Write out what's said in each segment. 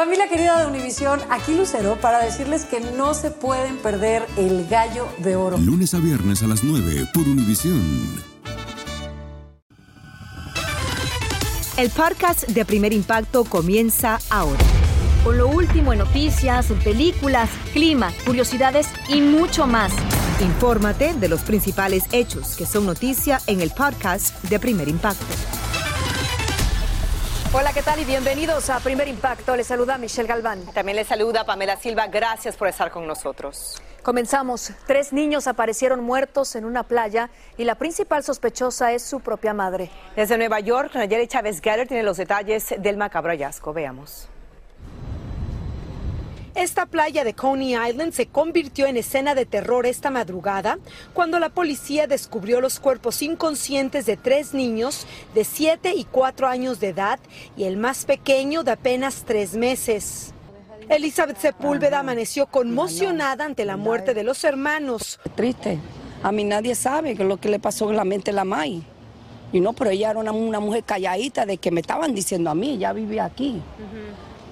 Familia querida de Univisión, aquí Lucero para decirles que no se pueden perder el gallo de oro. Lunes a viernes a las 9 por Univisión. El podcast de Primer Impacto comienza ahora. Con lo último en noticias, películas, clima, curiosidades y mucho más. Infórmate de los principales hechos que son noticia en el podcast de Primer Impacto. Hola, ¿qué tal? Y bienvenidos a Primer Impacto. Les saluda Michelle Galván. También les saluda Pamela Silva. Gracias por estar con nosotros. Comenzamos. Tres niños aparecieron muertos en una playa y la principal sospechosa es su propia madre. Desde Nueva York, Nayeli Chávez Geller tiene los detalles del macabro hallazgo. Veamos. Esta playa de Coney Island se convirtió en escena de terror esta madrugada cuando la policía descubrió los cuerpos inconscientes de tres niños de 7 y 4 años de edad y el más pequeño de apenas tres meses. Elizabeth Sepúlveda amaneció conmocionada ante la muerte de los hermanos. Triste. A mí nadie sabe lo que le pasó en la mente a la May. Y no, pero ella era una, una, mujer calladita de que me estaban diciendo a mí, ya vivía aquí.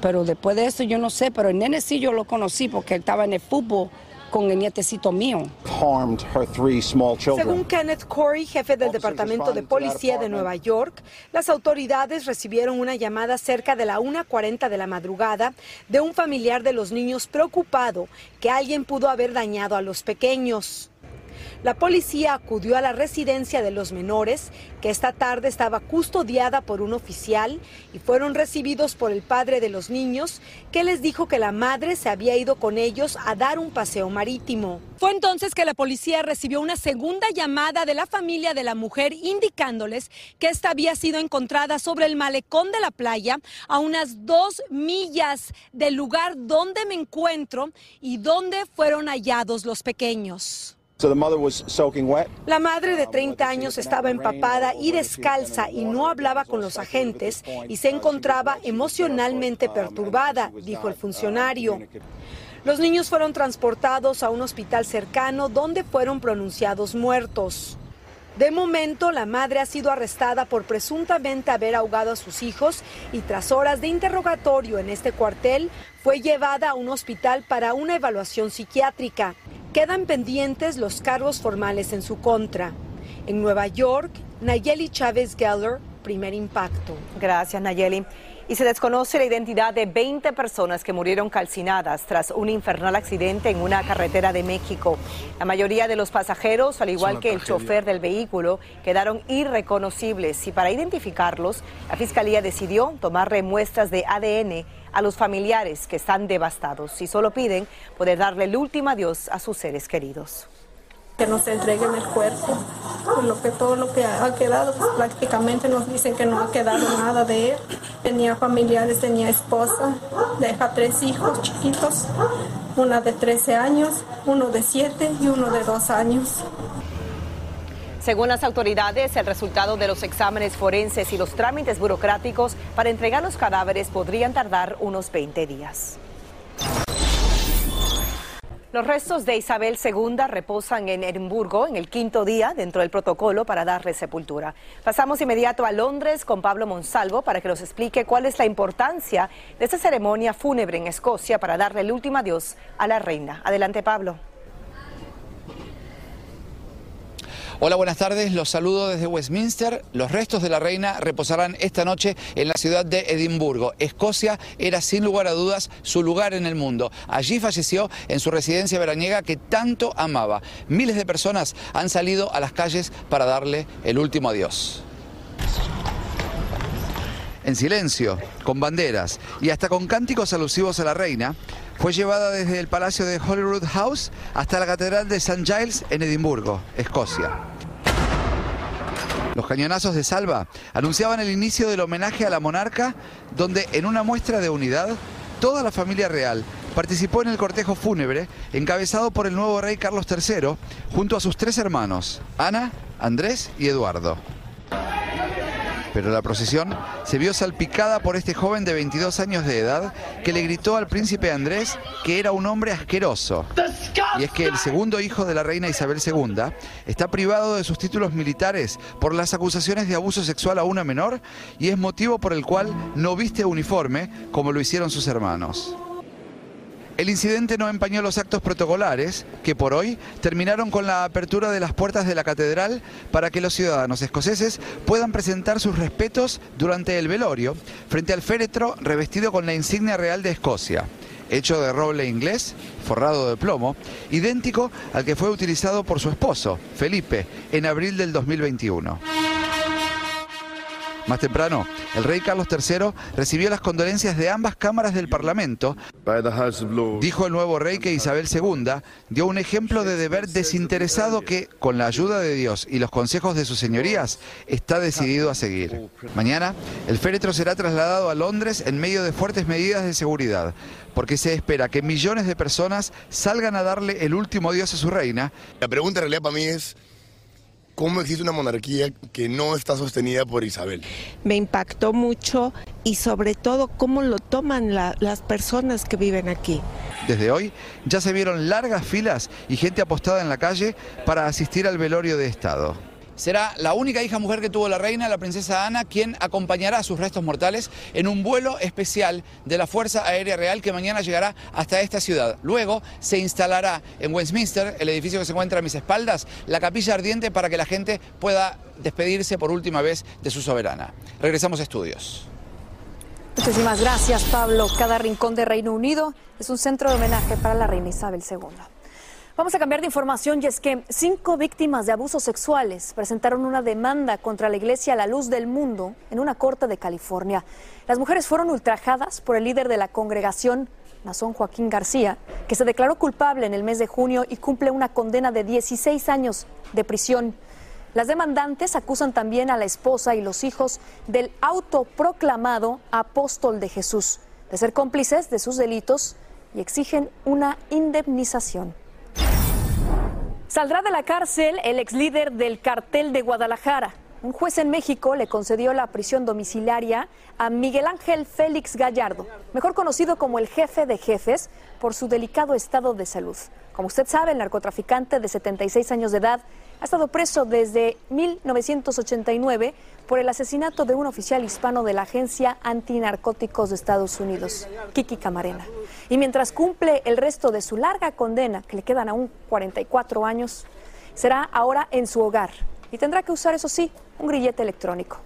Pero después de eso yo no sé, pero el nene sí yo lo conocí porque él estaba en el fútbol con el nietecito mío. Según Kenneth Corey, jefe del Departamento de Policía de Nueva York, las autoridades recibieron una llamada cerca de la 1.40 de la madrugada de un familiar de los niños preocupado que alguien pudo haber dañado a los pequeños. La policía acudió a la residencia de los menores, que esta tarde estaba custodiada por un oficial, y fueron recibidos por el padre de los niños, que les dijo que la madre se había ido con ellos a dar un paseo marítimo. Fue entonces que la policía recibió una segunda llamada de la familia de la mujer indicándoles que esta había sido encontrada sobre el malecón de la playa a unas dos millas del lugar donde me encuentro y donde fueron hallados los pequeños. La madre de 30 años estaba empapada y descalza y no hablaba con los agentes y se encontraba emocionalmente perturbada, dijo el funcionario. Los niños fueron transportados a un hospital cercano donde fueron pronunciados muertos. De momento, la madre ha sido arrestada por presuntamente haber ahogado a sus hijos y tras horas de interrogatorio en este cuartel fue llevada a un hospital para una evaluación psiquiátrica. Quedan pendientes los cargos formales en su contra. En Nueva York, Nayeli Chávez Geller, primer impacto. Gracias, Nayeli. Y se desconoce la identidad de 20 personas que murieron calcinadas tras un infernal accidente en una carretera de México. La mayoría de los pasajeros, al igual que el chofer del vehículo, quedaron irreconocibles y para identificarlos, la Fiscalía decidió tomar muestras de ADN a los familiares que están devastados y solo piden poder darle el último adiós a sus seres queridos que nos entreguen el cuerpo. Lo que, todo lo que ha quedado, pues prácticamente nos dicen que no ha quedado nada de él. Tenía familiares, tenía esposa, deja tres hijos chiquitos, una de 13 años, uno de 7 y uno de 2 años. Según las autoridades, el resultado de los exámenes forenses y los trámites burocráticos para entregar los cadáveres podrían tardar unos 20 días. Los restos de Isabel II reposan en Edimburgo en el quinto día dentro del protocolo para darle sepultura. Pasamos inmediato a Londres con Pablo Monsalvo para que nos explique cuál es la importancia de esta ceremonia fúnebre en Escocia para darle el último adiós a la reina. Adelante, Pablo. Hola, buenas tardes. Los saludo desde Westminster. Los restos de la reina reposarán esta noche en la ciudad de Edimburgo. Escocia era sin lugar a dudas su lugar en el mundo. Allí falleció en su residencia veraniega que tanto amaba. Miles de personas han salido a las calles para darle el último adiós en silencio, con banderas y hasta con cánticos alusivos a la reina, fue llevada desde el Palacio de Holyrood House hasta la Catedral de St. Giles en Edimburgo, Escocia. Los cañonazos de salva anunciaban el inicio del homenaje a la monarca, donde en una muestra de unidad, toda la familia real participó en el cortejo fúnebre encabezado por el nuevo rey Carlos III, junto a sus tres hermanos, Ana, Andrés y Eduardo. Pero la procesión se vio salpicada por este joven de 22 años de edad que le gritó al príncipe Andrés que era un hombre asqueroso. Y es que el segundo hijo de la reina Isabel II está privado de sus títulos militares por las acusaciones de abuso sexual a una menor y es motivo por el cual no viste uniforme como lo hicieron sus hermanos. El incidente no empañó los actos protocolares, que por hoy terminaron con la apertura de las puertas de la catedral para que los ciudadanos escoceses puedan presentar sus respetos durante el velorio frente al féretro revestido con la insignia real de Escocia, hecho de roble inglés, forrado de plomo, idéntico al que fue utilizado por su esposo, Felipe, en abril del 2021. Más temprano, el rey Carlos III recibió las condolencias de ambas cámaras del Parlamento. Dijo el nuevo rey que Isabel II dio un ejemplo de deber desinteresado que, con la ayuda de Dios y los consejos de sus señorías, está decidido a seguir. Mañana, el féretro será trasladado a Londres en medio de fuertes medidas de seguridad, porque se espera que millones de personas salgan a darle el último adiós a su reina. La pregunta en realidad para mí es cómo existe una monarquía que no está sostenida por Isabel. Me impactó mucho y sobre todo cómo lo toman las personas que viven aquí. Desde hoy ya se vieron largas filas y gente apostada en la calle para asistir al velorio de Estado. Será la única hija mujer que tuvo la reina, la princesa Ana, quien acompañará sus restos mortales en un vuelo especial de la Fuerza Aérea Real que mañana llegará hasta esta ciudad. Luego se instalará en Westminster, el edificio que se encuentra a mis espaldas, la capilla ardiente para que la gente pueda despedirse por última vez de su soberana. Regresamos a estudios. Muchísimas gracias, Pablo. Cada rincón de Reino Unido es un centro de homenaje para la reina Isabel II. Vamos a cambiar de información y es que cinco víctimas de abusos sexuales presentaron una demanda contra la Iglesia la Luz del Mundo en una corte de California. Las mujeres fueron ultrajadas por el líder de la congregación, Nazón Joaquín García, que se declaró culpable en el mes de junio y cumple una condena de 16 años de prisión. Las demandantes acusan también a la esposa y los hijos del autoproclamado apóstol de Jesús de ser cómplices de sus delitos y exigen una indemnización. Saldrá de la cárcel el ex líder del cartel de Guadalajara. Un juez en México le concedió la prisión domiciliaria a Miguel Ángel Félix Gallardo, mejor conocido como el jefe de jefes, por su delicado estado de salud. Como usted sabe, el narcotraficante de 76 años de edad ha estado preso desde 1989 por el asesinato de un oficial hispano de la Agencia Antinarcóticos de Estados Unidos, Kiki Camarena. Y mientras cumple el resto de su larga condena, que le quedan aún 44 años, será ahora en su hogar y tendrá que usar, eso sí, un grillete electrónico.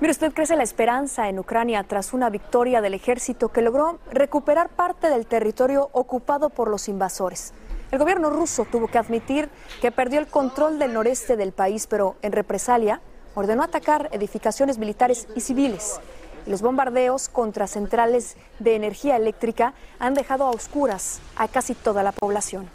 Mire, usted crece la esperanza en Ucrania tras una victoria del ejército que logró recuperar parte del territorio ocupado por los invasores. El gobierno ruso tuvo que admitir que perdió el control del noreste del país, pero en represalia ordenó atacar edificaciones militares y civiles. los bombardeos contra centrales de energía eléctrica han dejado a oscuras a casi toda la población.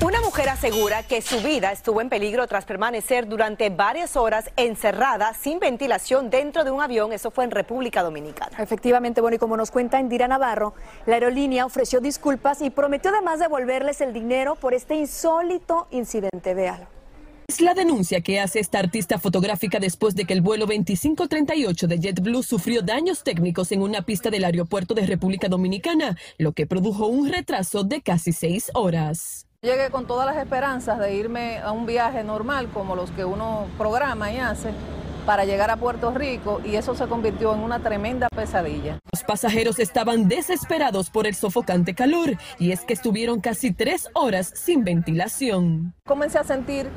Una mujer asegura que su vida estuvo en peligro tras permanecer durante varias horas encerrada sin ventilación dentro de un avión. Eso fue en República Dominicana. Efectivamente, bueno, y como nos cuenta Indira Navarro, la aerolínea ofreció disculpas y prometió además devolverles el dinero por este insólito incidente. Véalo. Es la denuncia que hace esta artista fotográfica después de que el vuelo 2538 de JetBlue sufrió daños técnicos en una pista del aeropuerto de República Dominicana, lo que produjo un retraso de casi seis horas. Llegué con todas las esperanzas de irme a un viaje normal como los que uno programa y hace para llegar a Puerto Rico y eso se convirtió en una tremenda pesadilla. Los pasajeros estaban desesperados por el sofocante calor y es que estuvieron casi tres horas sin ventilación. Comencé a sentir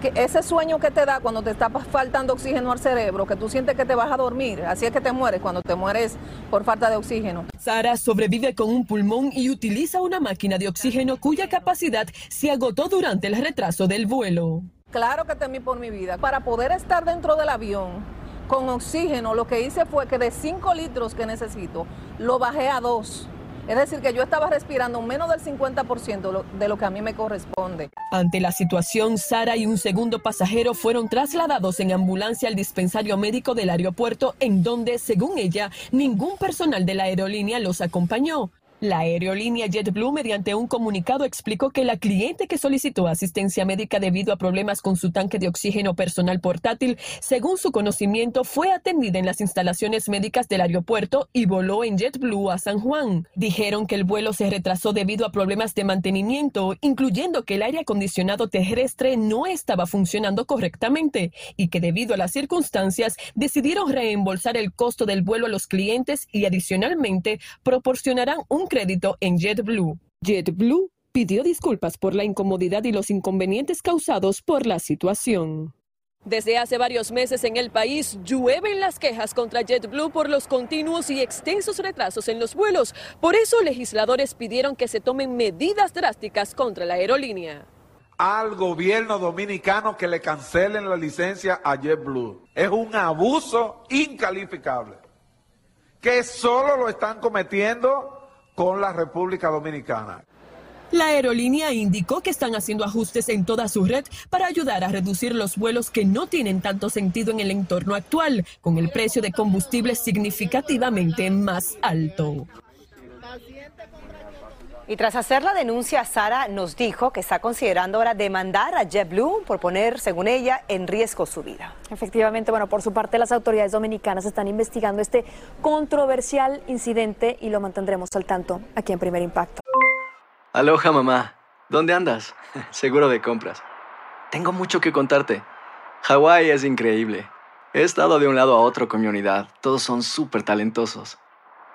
que ese sueño que te da cuando te está faltando oxígeno al cerebro, que tú sientes que te vas a dormir, así es que te mueres cuando te mueres por falta de oxígeno. Sara sobrevive con un pulmón y utiliza una máquina de oxígeno cuya capacidad se agotó durante el retraso del vuelo. Claro que temí por mi vida. Para poder estar dentro del avión con oxígeno, lo que hice fue que de 5 litros que necesito, lo bajé a 2 es decir, que yo estaba respirando menos del 50% de lo que a mí me corresponde. Ante la situación, Sara y un segundo pasajero fueron trasladados en ambulancia al dispensario médico del aeropuerto, en donde, según ella, ningún personal de la aerolínea los acompañó. La aerolínea JetBlue, mediante un comunicado, explicó que la cliente que solicitó asistencia médica debido a problemas con su tanque de oxígeno personal portátil, según su conocimiento, fue atendida en las instalaciones médicas del aeropuerto y voló en JetBlue a San Juan. Dijeron que el vuelo se retrasó debido a problemas de mantenimiento, incluyendo que el aire acondicionado terrestre no estaba funcionando correctamente y que debido a las circunstancias decidieron reembolsar el costo del vuelo a los clientes y adicionalmente proporcionarán un crédito en JetBlue. JetBlue pidió disculpas por la incomodidad y los inconvenientes causados por la situación. Desde hace varios meses en el país llueven las quejas contra JetBlue por los continuos y extensos retrasos en los vuelos. Por eso legisladores pidieron que se tomen medidas drásticas contra la aerolínea. Al gobierno dominicano que le cancelen la licencia a JetBlue. Es un abuso incalificable que solo lo están cometiendo con la República Dominicana. La aerolínea indicó que están haciendo ajustes en toda su red para ayudar a reducir los vuelos que no tienen tanto sentido en el entorno actual, con el precio de combustible significativamente más alto. Y tras hacer la denuncia, Sara nos dijo que está considerando ahora demandar a JetBlue por poner, según ella, en riesgo su vida. Efectivamente, bueno, por su parte las autoridades dominicanas están investigando este controversial incidente y lo mantendremos al tanto aquí en Primer Impacto. Aloha mamá, ¿dónde andas? Seguro de compras. Tengo mucho que contarte. Hawái es increíble. He estado de un lado a otro con mi unidad. Todos son súper talentosos.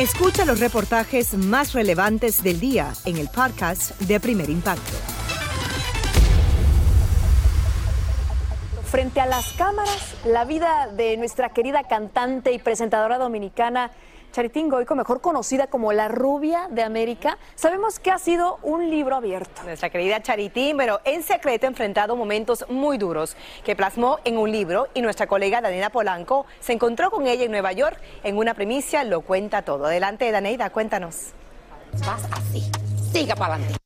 Escucha los reportajes más relevantes del día en el podcast de Primer Impacto. Frente a las cámaras, la vida de nuestra querida cantante y presentadora dominicana Charitín Goico, mejor conocida como la rubia de América, sabemos que ha sido un libro abierto. Nuestra querida Charitín, pero en secreto ha enfrentado momentos muy duros que plasmó en un libro y nuestra colega Daniela Polanco se encontró con ella en Nueva York en una primicia, lo cuenta todo. Adelante, Daneida, cuéntanos. Vas así, siga para adelante.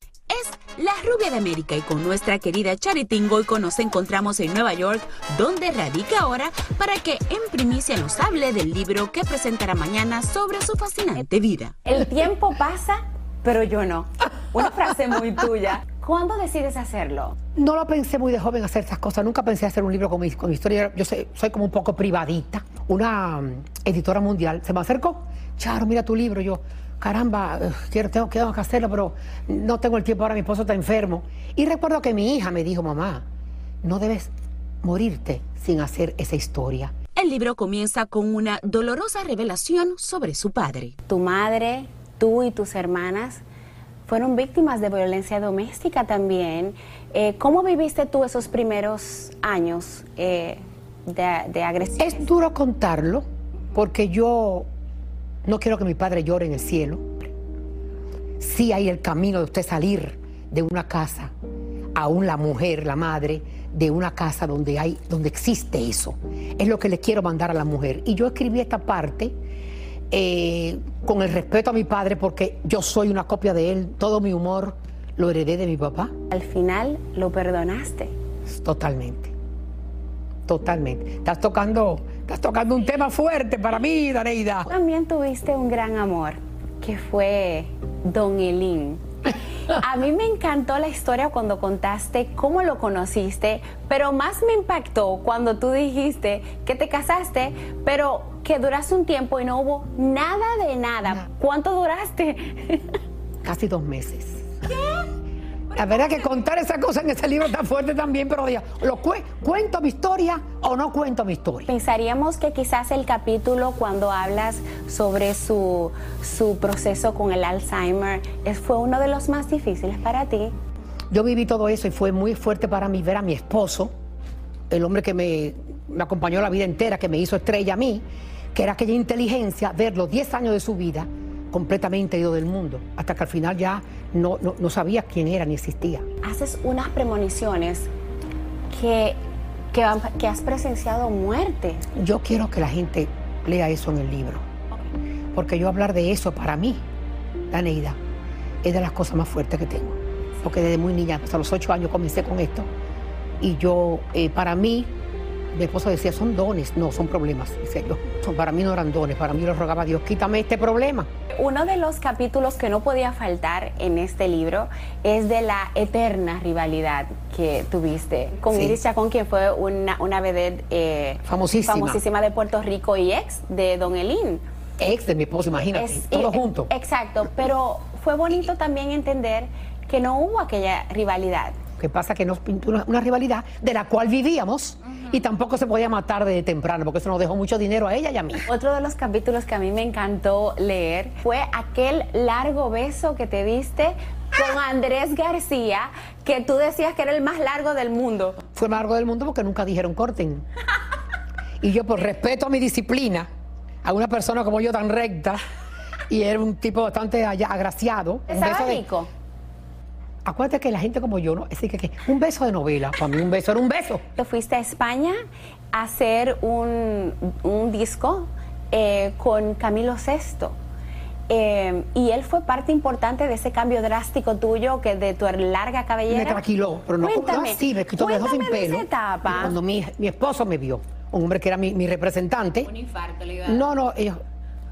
La rubia de América y con nuestra querida Charity Goico nos encontramos en Nueva York, donde radica ahora, para que en primicia nos hable del libro que presentará mañana sobre su fascinante vida. El tiempo pasa, pero yo no. Una frase muy tuya. ¿Cuándo decides hacerlo? No lo pensé muy de joven hacer esas cosas. Nunca pensé hacer un libro con mi, con mi historia. Yo soy, soy como un poco privadita. Una um, editora mundial se me acercó. Charo, mira tu libro. Yo, caramba, quiero, tengo, tengo que hacerlo, pero no tengo el tiempo ahora, mi esposo está enfermo. Y recuerdo que mi hija me dijo, mamá, no debes morirte sin hacer esa historia. El libro comienza con una dolorosa revelación sobre su padre. Tu madre, tú y tus hermanas fueron víctimas de violencia doméstica también. Eh, ¿Cómo viviste tú esos primeros años eh, de, agresión? Es duro contarlo porque yo no quiero que mi padre llore en el cielo. Sí hay el camino de usted salir de una casa, aún la mujer, la madre, de una casa donde hay, donde existe eso. Es lo que le quiero mandar a la mujer. Y yo escribí esta parte eh, con el respeto a mi padre porque yo soy una copia de él. Todo mi humor lo heredé de mi papá. Al final lo perdonaste. Totalmente. Totalmente. Estás tocando, estás tocando un tema fuerte para mí, Dareida. También tuviste un gran amor, que fue Don Elín. A mí me encantó la historia cuando contaste cómo lo conociste, pero más me impactó cuando tú dijiste que te casaste, pero que duraste un tiempo y no hubo nada de nada. ¿Cuánto duraste? Casi dos meses. ¿Qué? La verdad que contar esa cosa en ese libro está fuerte también, pero diga, ¿lo ¿cuento mi historia o no cuento mi historia? Pensaríamos que quizás el capítulo cuando hablas sobre su, su proceso con el Alzheimer fue uno de los más difíciles para ti. Yo viví todo eso y fue muy fuerte para mí ver a mi esposo, el hombre que me, me acompañó la vida entera, que me hizo estrella a mí, que era aquella inteligencia, ver los 10 años de su vida completamente ido del mundo, hasta que al final ya no, no, sabía quién era ni existía. Haces unas premoniciones que, que, has presenciado muerte. Yo quiero que la gente lea eso en el libro, porque yo hablar de eso para mí, la Neida, es de las cosas más fuertes que tengo, porque desde muy niña, hasta los ocho años comencé con esto, y yo, eh, para mí, mi esposo decía, son dones, no, son problemas. para mí no eran dones, para mí lo rogaba a Dios, quítame este problema. Uno de los capítulos que no podía faltar en este libro es de la eterna rivalidad que tuviste con Iris Chacón, quien fue una, una vedette eh, famosísima. famosísima de Puerto Rico y ex de Don Elín. Ex de mi esposo, imagínate, todo junto. Exacto, pero fue bonito también entender que no hubo aquella rivalidad. Que pasa que nos pintó una, rivalidad de la cual vivíamos y tampoco se podía matar de temprano, porque eso nos dejó mucho dinero a ella y a mí. Otro de los capítulos que a mí me encantó leer fue aquel largo beso que te diste con Andrés García, que tú decías que era el más largo del mundo. Fue el más largo del mundo porque nunca dijeron corten. Y yo, por respeto a mi disciplina, a una persona como yo tan recta, y era un tipo bastante agraciado. ¿Estaba rico? Acuérdate que la gente como yo, ¿no? Es decir, que, un beso de novela, para mí un beso era un beso. Te fuiste a España a hacer un, disco eh, con Camilo VI. Eh, y él fue parte importante de ese cambio drástico tuyo, que de tu larga cabellera. Me tranquiló, pero no, cuéntame, así, me quitó, me dejó sin pelo. etapa. Cuando mi, mi, esposo me vio, un hombre que era mi, mi representante. Un infarto le iba a No, no, ellos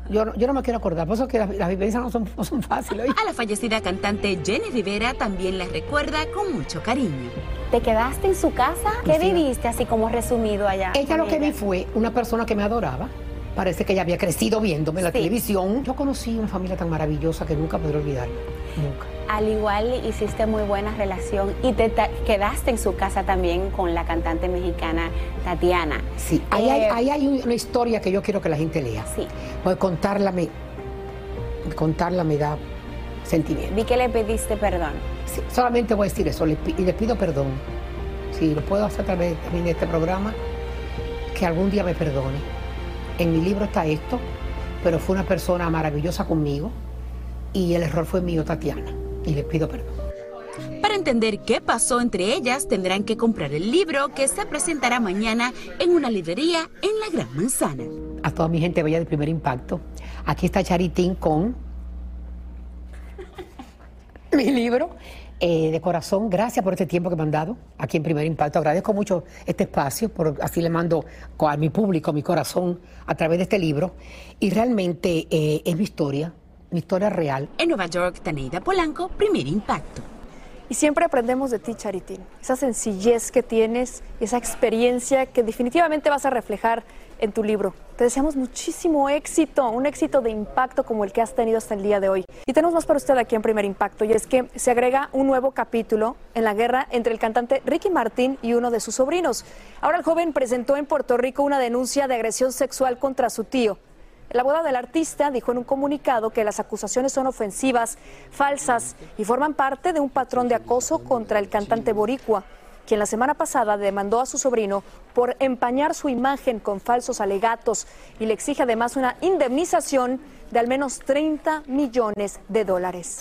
yo, no me quiero acordar, por eso que las, vivencias no son, no son fáciles. A la fallecida cantante Jenny Rivera también la recuerda con mucho cariño. ¿Te quedaste en su casa? ¿Qué viviste así como resumido allá? Ella lo que vi fue una persona que me adoraba. Parece que ella había crecido viéndome en la televisión. Yo conocí una familia tan maravillosa que nunca podré olvidar. Nunca al igual hiciste muy buena relación y te quedaste en su casa también con la cantante mexicana Tatiana. Sí, ahí, hay, eh, una historia que yo quiero que la gente lea. Sí. Porque contarla me, contarla me da sentimiento. Vi que le pediste perdón. Sí, solamente voy a decir eso, y le pido perdón. Si lo puedo hacer a través de este programa, que algún día me perdone. En mi libro está esto, pero fue una persona maravillosa conmigo y el error fue mío, Tatiana y les pido perdón. Para entender qué pasó entre ellas, tendrán que comprar el libro que se presentará mañana en una librería en la Gran Manzana. A toda mi gente bella de primer impacto, aquí está Charitín con mi libro. Eh, de corazón, gracias por este tiempo que me han dado aquí en Primer Impacto. Agradezco mucho este espacio, por así le mando a mi público, mi corazón, a través de este libro. Y realmente eh, es mi historia, mi historia real. En Nueva York, Taneida Polanco, primer impacto. Y siempre aprendemos de ti, Charitín. Esa sencillez que tienes, esa experiencia que definitivamente vas a reflejar en tu libro. Te deseamos muchísimo éxito, un éxito de impacto como el que has tenido hasta el día de hoy. Y tenemos más para usted aquí en Primer Impacto, y es que se agrega un nuevo capítulo en la guerra entre el cantante Ricky Martín y uno de sus sobrinos. Ahora el joven presentó en Puerto Rico una denuncia de agresión sexual contra su tío. La boda del artista dijo en un comunicado que las acusaciones son ofensivas, falsas y forman parte de un patrón de acoso contra el cantante boricua, quien la semana pasada demandó a su sobrino por empañar su imagen con falsos alegatos y le exige además una indemnización de al menos 30 millones de dólares.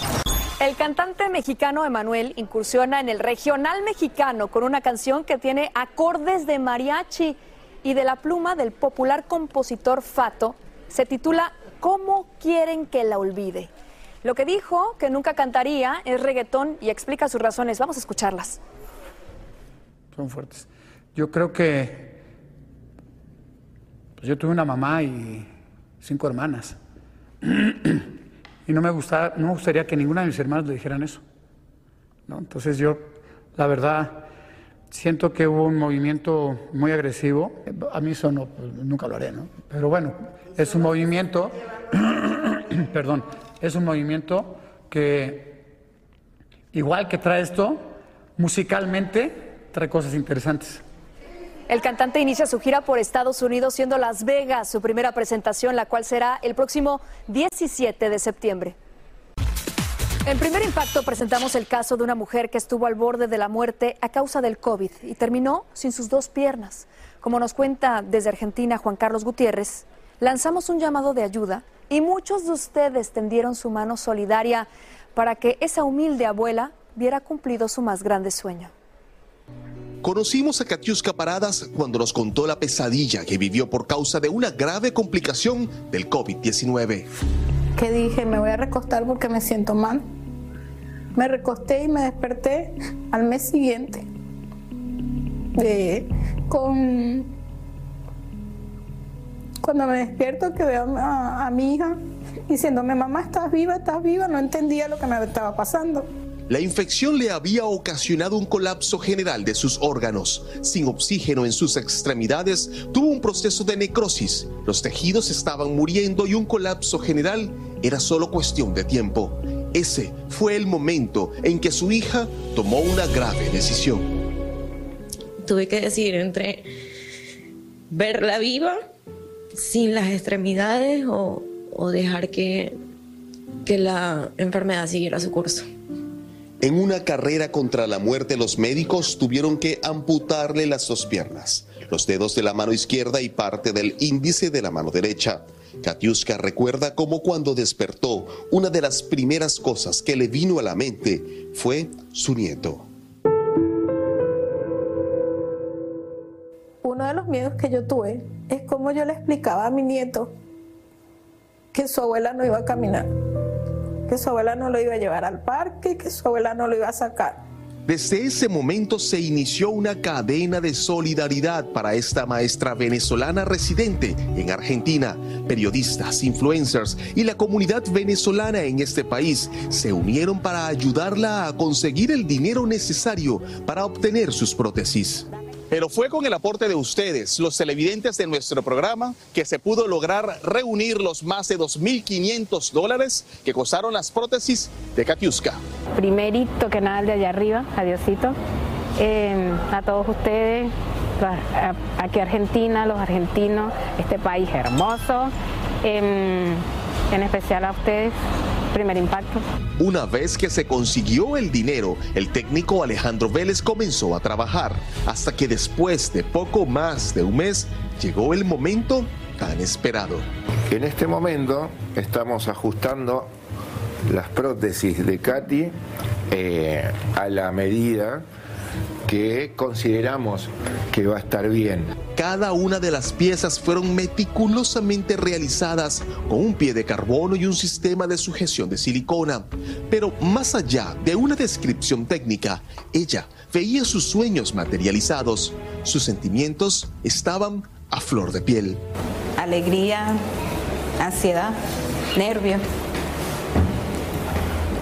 El cantante mexicano Emanuel incursiona en el regional mexicano con una canción que tiene acordes de mariachi y de la pluma del popular compositor Fato se titula ¿Cómo quieren que la olvide? Lo que dijo que nunca cantaría es reggaetón y explica sus razones. Vamos a escucharlas. Son fuertes. Yo creo que pues yo tuve una mamá y cinco hermanas. y no me, gusta, no me gustaría que ninguna de mis hermanas le dijeran eso. ¿no? Entonces yo, la verdad, siento que hubo un movimiento muy agresivo. A mí eso no, pues, nunca lo haré, ¿no? Pero bueno, es un movimiento, perdón, es un movimiento que igual que trae esto, musicalmente trae cosas interesantes. El cantante inicia su gira por Estados Unidos siendo Las Vegas su primera presentación, la cual será el próximo 17 de septiembre. En primer impacto presentamos el caso de una mujer que estuvo al borde de la muerte a causa del COVID y terminó sin sus dos piernas. Como nos cuenta desde Argentina Juan Carlos Gutiérrez, lanzamos un llamado de ayuda y muchos de ustedes tendieron su mano solidaria para que esa humilde abuela viera cumplido su más grande sueño. Conocimos a Katiuska Paradas cuando nos contó la pesadilla que vivió por causa de una grave complicación del COVID-19. Que dije, me voy a recostar porque me siento mal. Me recosté y me desperté al mes siguiente. con cuando me despierto que veo a, a mi hija diciéndome, mamá, estás viva, estás viva, no entendía lo que me estaba pasando. La infección le había ocasionado un colapso general de sus órganos. Sin oxígeno en sus extremidades, tuvo un proceso de necrosis. Los tejidos estaban muriendo y un colapso general era solo cuestión de tiempo. Ese fue el momento en que su hija tomó una grave decisión. Tuve que decidir entre verla viva, sin las extremidades, o, dejar que, que la enfermedad siguiera su curso. En una carrera contra la muerte, los médicos tuvieron que amputarle las dos piernas, los dedos de la mano izquierda y parte del índice de la mano derecha. Katiuska recuerda cómo cuando despertó, una de las primeras cosas que le vino a la mente fue su nieto. Uno de los miedos que yo tuve es cómo yo le explicaba a mi nieto que su abuela no iba a caminar que su abuela no lo iba a llevar al parque, que su abuela no lo iba a sacar. Desde ese momento se inició una cadena de solidaridad para esta maestra venezolana residente en Argentina. Periodistas, influencers y la comunidad venezolana en este país se unieron para ayudarla a conseguir el dinero necesario para obtener sus prótesis. Pero fue con el aporte de ustedes, los televidentes de nuestro programa, que se pudo lograr reunir los más de 2.500 dólares que costaron las prótesis de Katiuska. Primerito que nada de allá arriba, adiosito. Eh, a todos ustedes, aquí Argentina, los argentinos, este país hermoso, em, en especial a ustedes, primer impacto. Una vez que se consiguió el dinero, el técnico Alejandro Vélez comenzó a trabajar, hasta que después de poco más de un mes llegó el momento tan esperado. En este momento estamos ajustando las prótesis de Katy eh, a la medida que consideramos que va a estar bien. Cada una de las piezas fueron meticulosamente realizadas con un pie de carbono y un sistema de sujeción de silicona. Pero más allá de una descripción técnica, ella veía sus sueños materializados. Sus sentimientos estaban a flor de piel. Alegría, ansiedad, nervio,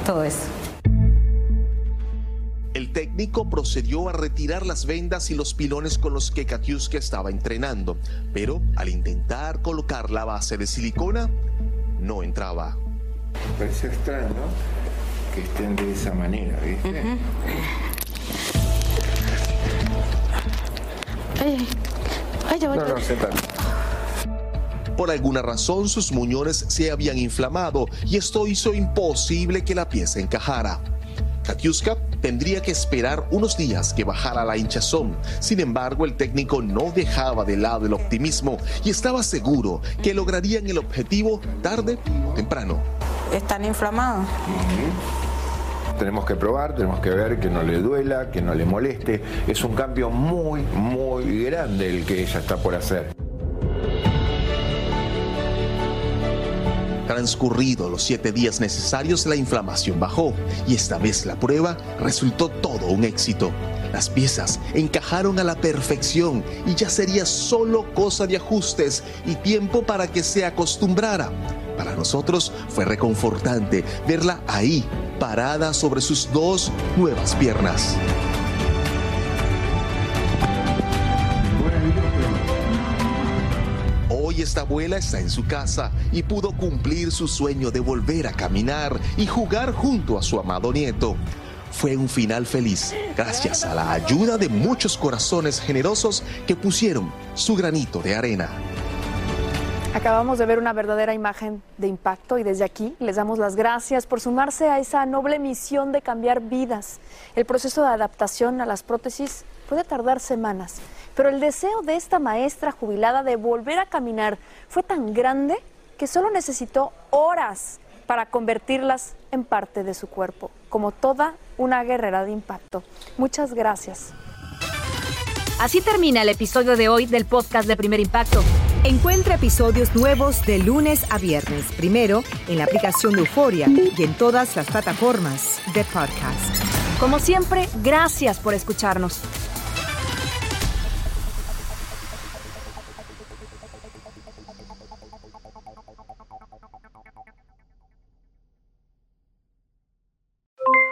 todo eso. Técnico procedió a retirar las vendas y los pilones con los que Katiuska estaba entrenando, pero al intentar colocar la base de silicona, no entraba. Parece extraño que estén de esa manera, ¿viste? Ay, ay, no, no, Por alguna razón sus muñones se habían inflamado y esto hizo imposible que la pieza encajara. Katiuska tendría que esperar unos días que bajara la hinchazón. Sin embargo, el técnico no dejaba de lado el optimismo y estaba seguro que lograrían el objetivo tarde o temprano. Están inflamados. Tenemos que probar, tenemos que ver que no le duela, que no le moleste. Es un cambio muy, muy grande el que ella está por hacer. Transcurridos los siete días necesarios, la inflamación bajó y esta vez la prueba resultó todo un éxito. Las piezas encajaron a la perfección y ya sería solo cosa de ajustes y tiempo para que se acostumbrara. Para nosotros fue reconfortante verla ahí, parada sobre sus dos nuevas piernas. Esta abuela está en su casa y pudo cumplir su sueño de volver a caminar y jugar junto a su amado nieto. fue un final feliz gracias a la ayuda de muchos corazones generosos que pusieron su granito de arena. Acabamos de ver una verdadera imagen de impacto y desde aquí les damos las gracias por sumarse a esa noble misión de cambiar vidas. El proceso de adaptación a las prótesis puede tardar semanas, pero el deseo de esta maestra jubilada de volver a caminar fue tan grande que solo necesitó horas para convertirlas en parte de su cuerpo, como toda una guerrera de impacto. Muchas gracias. Así termina el episodio de hoy del podcast de Primer Impacto. Encuentra episodios nuevos de lunes a viernes, primero en la aplicación de Euforia y en todas las plataformas de podcast. Como siempre, gracias por escucharnos.